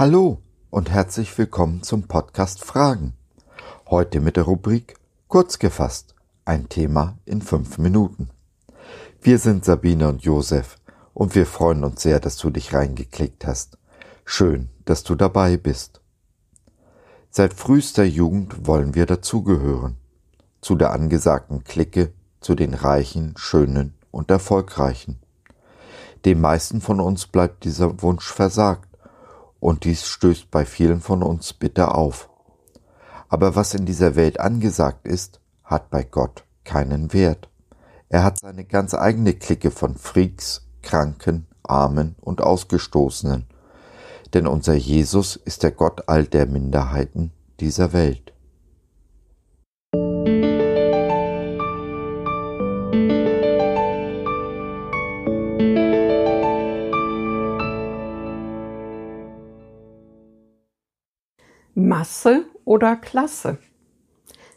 Hallo und herzlich willkommen zum Podcast Fragen. Heute mit der Rubrik Kurz gefasst, ein Thema in fünf Minuten. Wir sind Sabine und Josef und wir freuen uns sehr, dass du dich reingeklickt hast. Schön, dass du dabei bist. Seit frühester Jugend wollen wir dazugehören. Zu der angesagten Clique, zu den Reichen, Schönen und Erfolgreichen. Den meisten von uns bleibt dieser Wunsch versagt und dies stößt bei vielen von uns bitter auf. Aber was in dieser Welt angesagt ist, hat bei Gott keinen Wert. Er hat seine ganz eigene Clique von Freaks, Kranken, Armen und Ausgestoßenen. Denn unser Jesus ist der Gott all der Minderheiten dieser Welt. Masse oder Klasse?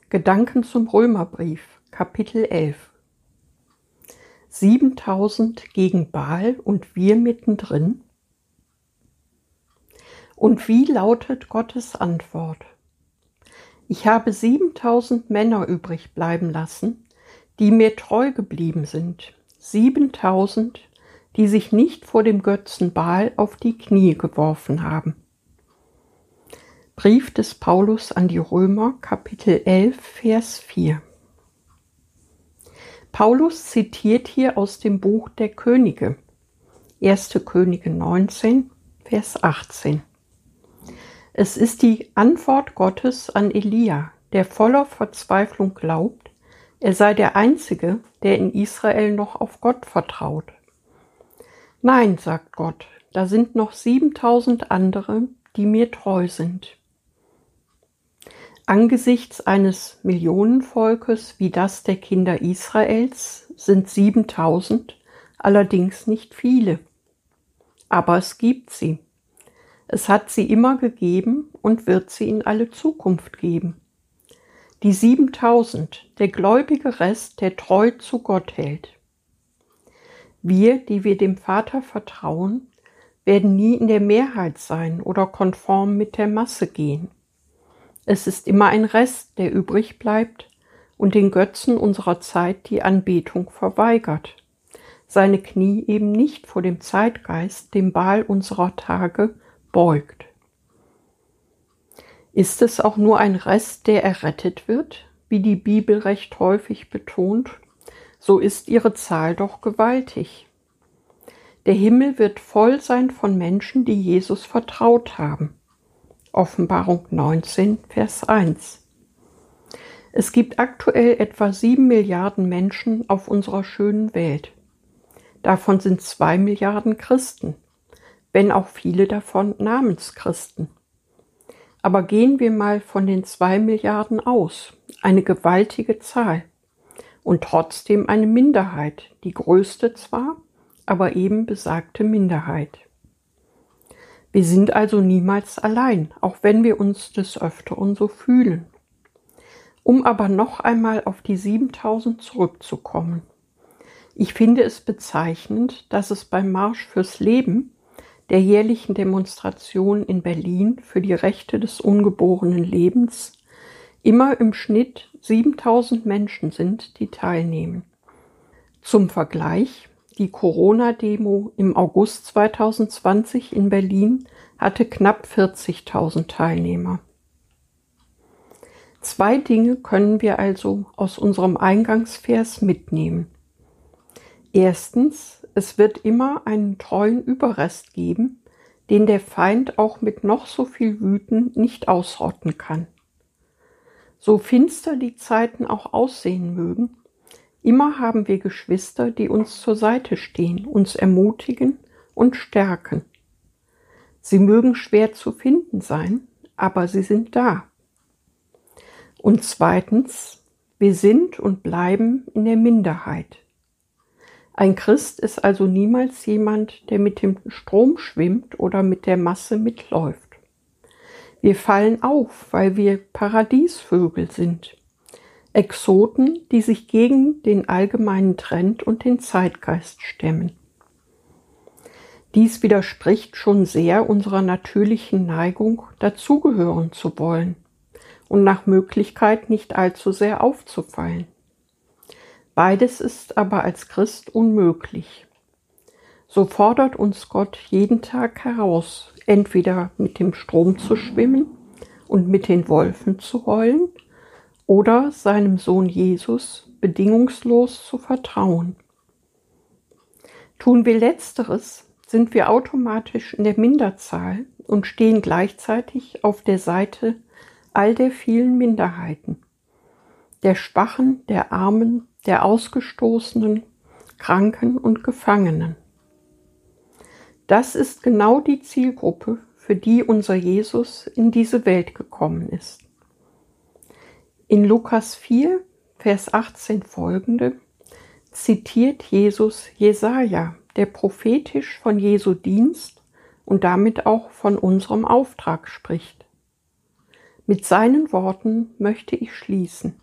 Gedanken zum Römerbrief, Kapitel 11. 7000 gegen Baal und wir mittendrin? Und wie lautet Gottes Antwort? Ich habe 7000 Männer übrig bleiben lassen, die mir treu geblieben sind. 7000, die sich nicht vor dem Götzen Baal auf die Knie geworfen haben. Brief des Paulus an die Römer, Kapitel 11, Vers 4. Paulus zitiert hier aus dem Buch der Könige, 1. Könige 19, Vers 18. Es ist die Antwort Gottes an Elia, der voller Verzweiflung glaubt, er sei der Einzige, der in Israel noch auf Gott vertraut. Nein, sagt Gott, da sind noch 7000 andere, die mir treu sind. Angesichts eines Millionenvolkes wie das der Kinder Israels sind 7000 allerdings nicht viele. Aber es gibt sie. Es hat sie immer gegeben und wird sie in alle Zukunft geben. Die 7000, der gläubige Rest, der treu zu Gott hält. Wir, die wir dem Vater vertrauen, werden nie in der Mehrheit sein oder konform mit der Masse gehen. Es ist immer ein Rest, der übrig bleibt und den Götzen unserer Zeit die Anbetung verweigert, seine Knie eben nicht vor dem Zeitgeist, dem Baal unserer Tage, beugt. Ist es auch nur ein Rest, der errettet wird, wie die Bibel recht häufig betont, so ist ihre Zahl doch gewaltig. Der Himmel wird voll sein von Menschen, die Jesus vertraut haben. Offenbarung 19, Vers 1. Es gibt aktuell etwa sieben Milliarden Menschen auf unserer schönen Welt. Davon sind zwei Milliarden Christen, wenn auch viele davon Namenschristen. Aber gehen wir mal von den zwei Milliarden aus, eine gewaltige Zahl und trotzdem eine Minderheit, die größte zwar, aber eben besagte Minderheit. Wir sind also niemals allein, auch wenn wir uns des Öfteren so fühlen. Um aber noch einmal auf die 7000 zurückzukommen. Ich finde es bezeichnend, dass es beim Marsch fürs Leben, der jährlichen Demonstration in Berlin für die Rechte des ungeborenen Lebens, immer im Schnitt 7000 Menschen sind, die teilnehmen. Zum Vergleich, die Corona-Demo im August 2020 in Berlin hatte knapp 40.000 Teilnehmer. Zwei Dinge können wir also aus unserem Eingangsvers mitnehmen. Erstens, es wird immer einen treuen Überrest geben, den der Feind auch mit noch so viel Wüten nicht ausrotten kann. So finster die Zeiten auch aussehen mögen, Immer haben wir Geschwister, die uns zur Seite stehen, uns ermutigen und stärken. Sie mögen schwer zu finden sein, aber sie sind da. Und zweitens, wir sind und bleiben in der Minderheit. Ein Christ ist also niemals jemand, der mit dem Strom schwimmt oder mit der Masse mitläuft. Wir fallen auf, weil wir Paradiesvögel sind. Exoten, die sich gegen den allgemeinen Trend und den Zeitgeist stemmen. Dies widerspricht schon sehr unserer natürlichen Neigung, dazugehören zu wollen und nach Möglichkeit nicht allzu sehr aufzufallen. Beides ist aber als Christ unmöglich. So fordert uns Gott jeden Tag heraus, entweder mit dem Strom zu schwimmen und mit den Wolfen zu heulen oder seinem Sohn Jesus bedingungslos zu vertrauen. Tun wir letzteres, sind wir automatisch in der Minderzahl und stehen gleichzeitig auf der Seite all der vielen Minderheiten, der Schwachen, der Armen, der Ausgestoßenen, Kranken und Gefangenen. Das ist genau die Zielgruppe, für die unser Jesus in diese Welt gekommen ist. In Lukas 4, Vers 18 folgende zitiert Jesus Jesaja, der prophetisch von Jesu Dienst und damit auch von unserem Auftrag spricht. Mit seinen Worten möchte ich schließen.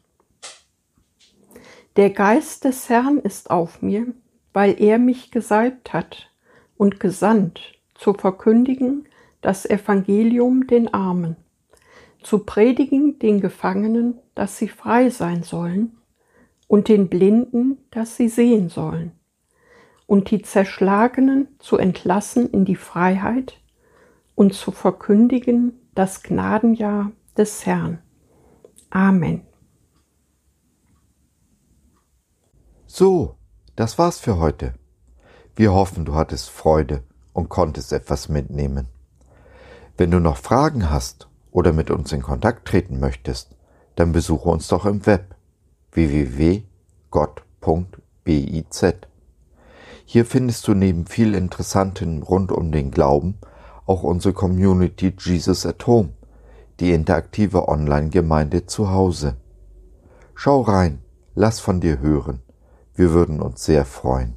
Der Geist des Herrn ist auf mir, weil er mich gesalbt hat und gesandt, zu verkündigen das Evangelium den Armen, zu predigen den Gefangenen, dass sie frei sein sollen, und den Blinden, dass sie sehen sollen, und die Zerschlagenen zu entlassen in die Freiheit und zu verkündigen das Gnadenjahr des Herrn. Amen. So, das war's für heute. Wir hoffen, du hattest Freude und konntest etwas mitnehmen. Wenn du noch Fragen hast oder mit uns in Kontakt treten möchtest, dann besuche uns doch im Web www.gott.biz. Hier findest du neben viel Interessantem rund um den Glauben auch unsere Community Jesus at Home, die interaktive Online-Gemeinde zu Hause. Schau rein, lass von dir hören. Wir würden uns sehr freuen.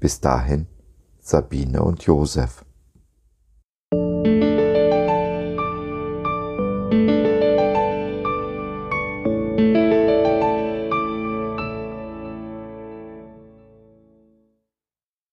Bis dahin, Sabine und Josef.